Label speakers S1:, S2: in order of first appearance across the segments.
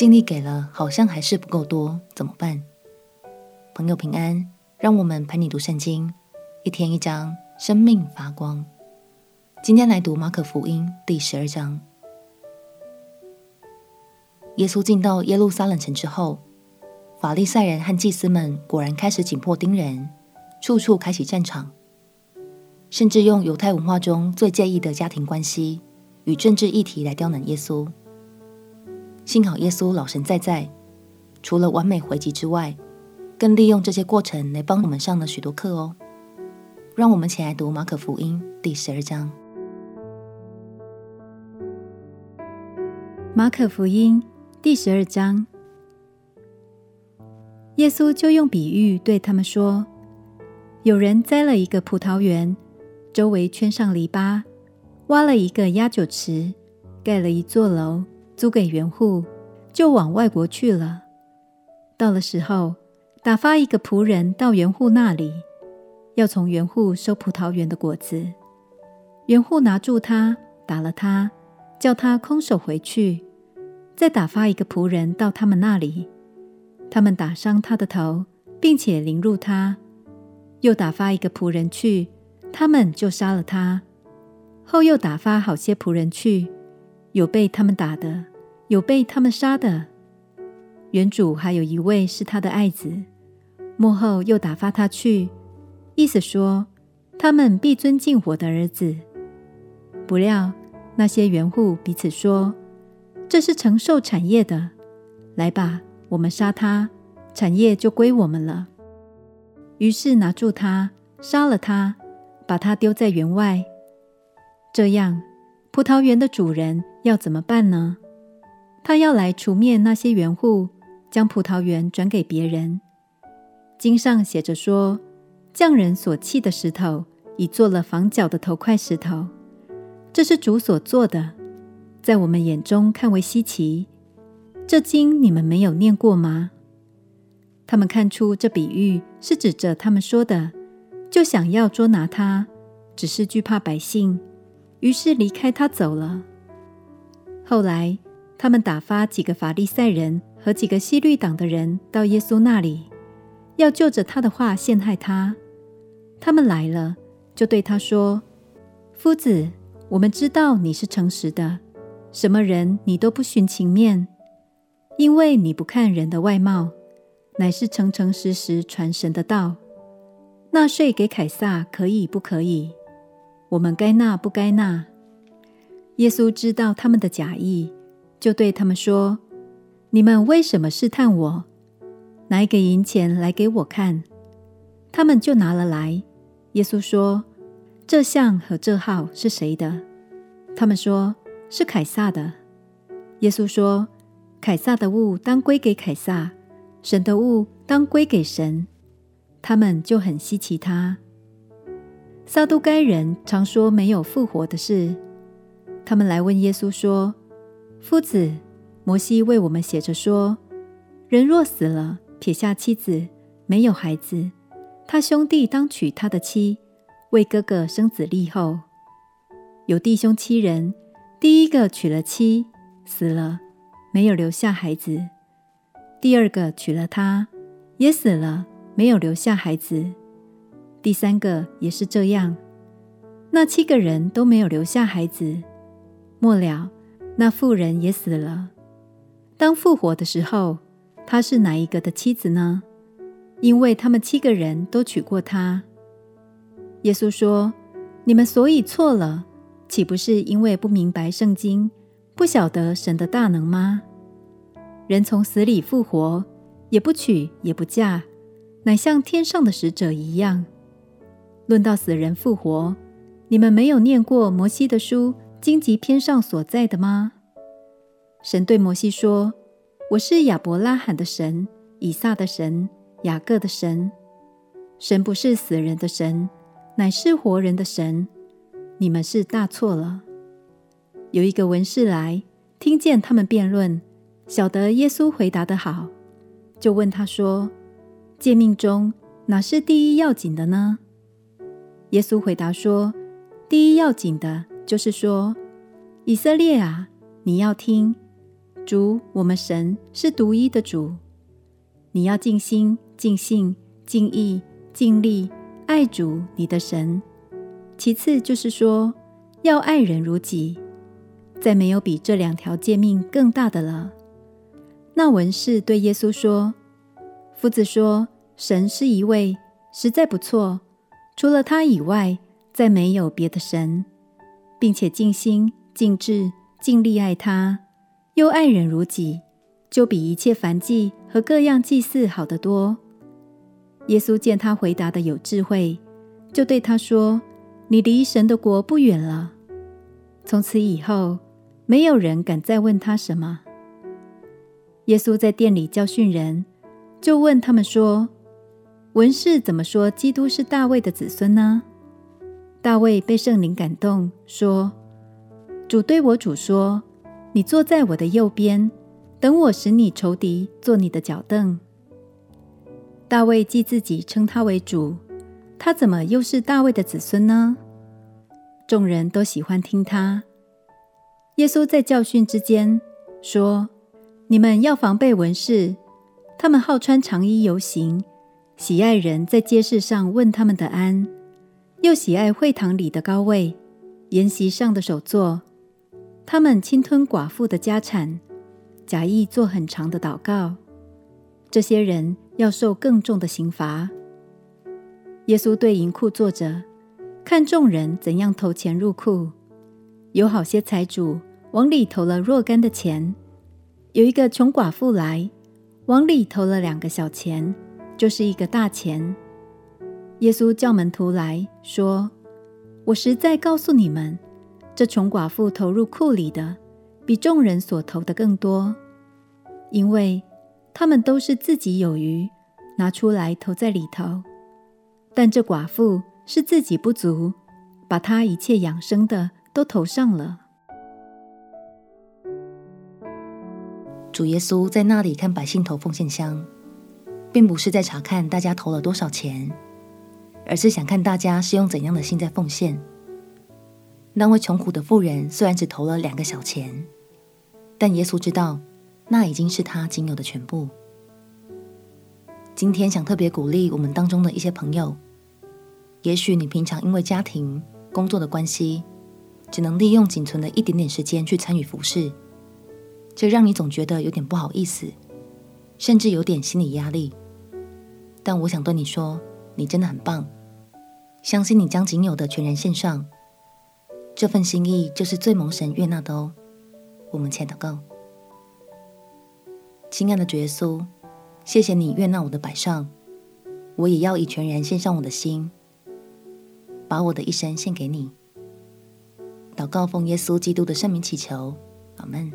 S1: 尽力给了，好像还是不够多，怎么办？朋友平安，让我们陪你读圣经，一天一章，生命发光。今天来读马可福音第十二章。耶稣进到耶路撒冷城之后，法利赛人和祭司们果然开始紧迫盯人，处处开启战场，甚至用犹太文化中最介意的家庭关系与政治议题来刁难耶稣。幸好耶稣老神在在，除了完美回击之外，更利用这些过程来帮我们上了许多课哦。让我们一起来读马可福音第十二章。
S2: 马可福音第十二章，耶稣就用比喻对他们说：“有人栽了一个葡萄园，周围圈上篱笆，挖了一个压酒池，盖了一座楼。”租给园户，就往外国去了。到了时候，打发一个仆人到园户那里，要从园户收葡萄园的果子。园户拿住他，打了他，叫他空手回去。再打发一个仆人到他们那里，他们打伤他的头，并且凌辱他。又打发一个仆人去，他们就杀了他。后又打发好些仆人去，有被他们打的。有被他们杀的，园主还有一位是他的爱子，幕后又打发他去，意思说他们必尊敬我的儿子。不料那些园户彼此说：“这是承受产业的，来吧，我们杀他，产业就归我们了。”于是拿住他，杀了他，把他丢在园外。这样，葡萄园的主人要怎么办呢？他要来除灭那些园户，将葡萄园转给别人。经上写着说：“匠人所弃的石头，已做了房角的头块石头。这是主所做的，在我们眼中看为稀奇。这经你们没有念过吗？”他们看出这比喻是指着他们说的，就想要捉拿他，只是惧怕百姓，于是离开他走了。后来。他们打发几个法利赛人和几个西律党的人到耶稣那里，要就着他的话陷害他。他们来了，就对他说：“夫子，我们知道你是诚实的，什么人你都不徇情面，因为你不看人的外貌，乃是诚诚实实传神的道。纳税给凯撒可以不可以？我们该纳不该纳？”耶稣知道他们的假意。就对他们说：“你们为什么试探我？拿一个银钱来给我看。”他们就拿了来。耶稣说：“这像和这号是谁的？”他们说：“是凯撒的。”耶稣说：“凯撒的物当归给凯撒，神的物当归给神。”他们就很稀奇他。撒都该人常说没有复活的事。他们来问耶稣说。夫子，摩西为我们写着说：人若死了，撇下妻子，没有孩子，他兄弟当娶他的妻，为哥哥生子立后。有弟兄七人，第一个娶了妻，死了，没有留下孩子；第二个娶了她，也死了，没有留下孩子；第三个也是这样。那七个人都没有留下孩子。末了。那妇人也死了。当复活的时候，她是哪一个的妻子呢？因为他们七个人都娶过她。耶稣说：“你们所以错了，岂不是因为不明白圣经，不晓得神的大能吗？人从死里复活，也不娶也不嫁，乃像天上的使者一样。论到死人复活，你们没有念过摩西的书？”荆棘篇上所在的吗？神对摩西说：“我是亚伯拉罕的神，以撒的神，雅各的神。神不是死人的神，乃是活人的神。你们是大错了。”有一个文士来，听见他们辩论，晓得耶稣回答的好，就问他说：“诫命中哪是第一要紧的呢？”耶稣回答说：“第一要紧的。”就是说，以色列啊，你要听，主，我们神是独一的主。你要尽心、尽性、尽意、尽力爱主你的神。其次就是说，要爱人如己。再没有比这两条诫命更大的了。那文士对耶稣说：“夫子说，神是一位，实在不错。除了他以外，再没有别的神，并且尽心、尽志、尽力爱他，又爱人如己，就比一切燔祭和各样祭祀好得多。”耶稣见他回答的有智慧，就对他说：“你离神的国不远了。”从此以后，没有人敢再问他什么。耶稣在殿里教训人，就问他们说：“文士怎么说基督是大卫的子孙呢？”大卫被圣灵感动，说：“主对我主说，你坐在我的右边，等我使你仇敌坐你的脚凳。”大卫既自己称他为主，他怎么又是大卫的子孙呢？众人都喜欢听他。耶稣在教训之间说：“你们要防备文士，他们好穿长衣游行，喜爱人在街市上问他们的安。”又喜爱会堂里的高位，筵席上的首座。他们侵吞寡妇的家产，假意做很长的祷告。这些人要受更重的刑罚。耶稣对银库坐着，看众人怎样投钱入库。有好些财主往里投了若干的钱，有一个穷寡妇来，往里投了两个小钱，就是一个大钱。耶稣叫门徒来说：“我实在告诉你们，这穷寡妇投入库里的，比众人所投的更多，因为他们都是自己有余，拿出来投在里头。但这寡妇是自己不足，把她一切养生的都投上了。”
S1: 主耶稣在那里看百姓投奉献箱，并不是在查看大家投了多少钱。而是想看大家是用怎样的心在奉献。那位穷苦的妇人虽然只投了两个小钱，但耶稣知道那已经是他仅有的全部。今天想特别鼓励我们当中的一些朋友，也许你平常因为家庭、工作的关系，只能利用仅存的一点点时间去参与服事，这让你总觉得有点不好意思，甚至有点心理压力。但我想对你说，你真的很棒。相信你将仅有的全然献上，这份心意就是最蒙神悦纳的哦。我们且祷告，亲爱的主耶稣，谢谢你悦纳我的摆上，我也要以全然献上我的心，把我的一生献给你。祷告奉耶稣基督的圣名祈求，阿门。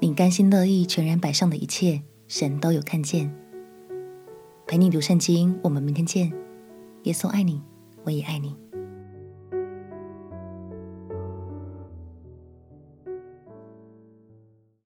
S1: 你甘心乐意全然摆上的一切，神都有看见。陪你读圣经，我们明天见。耶稣爱你，我也爱你。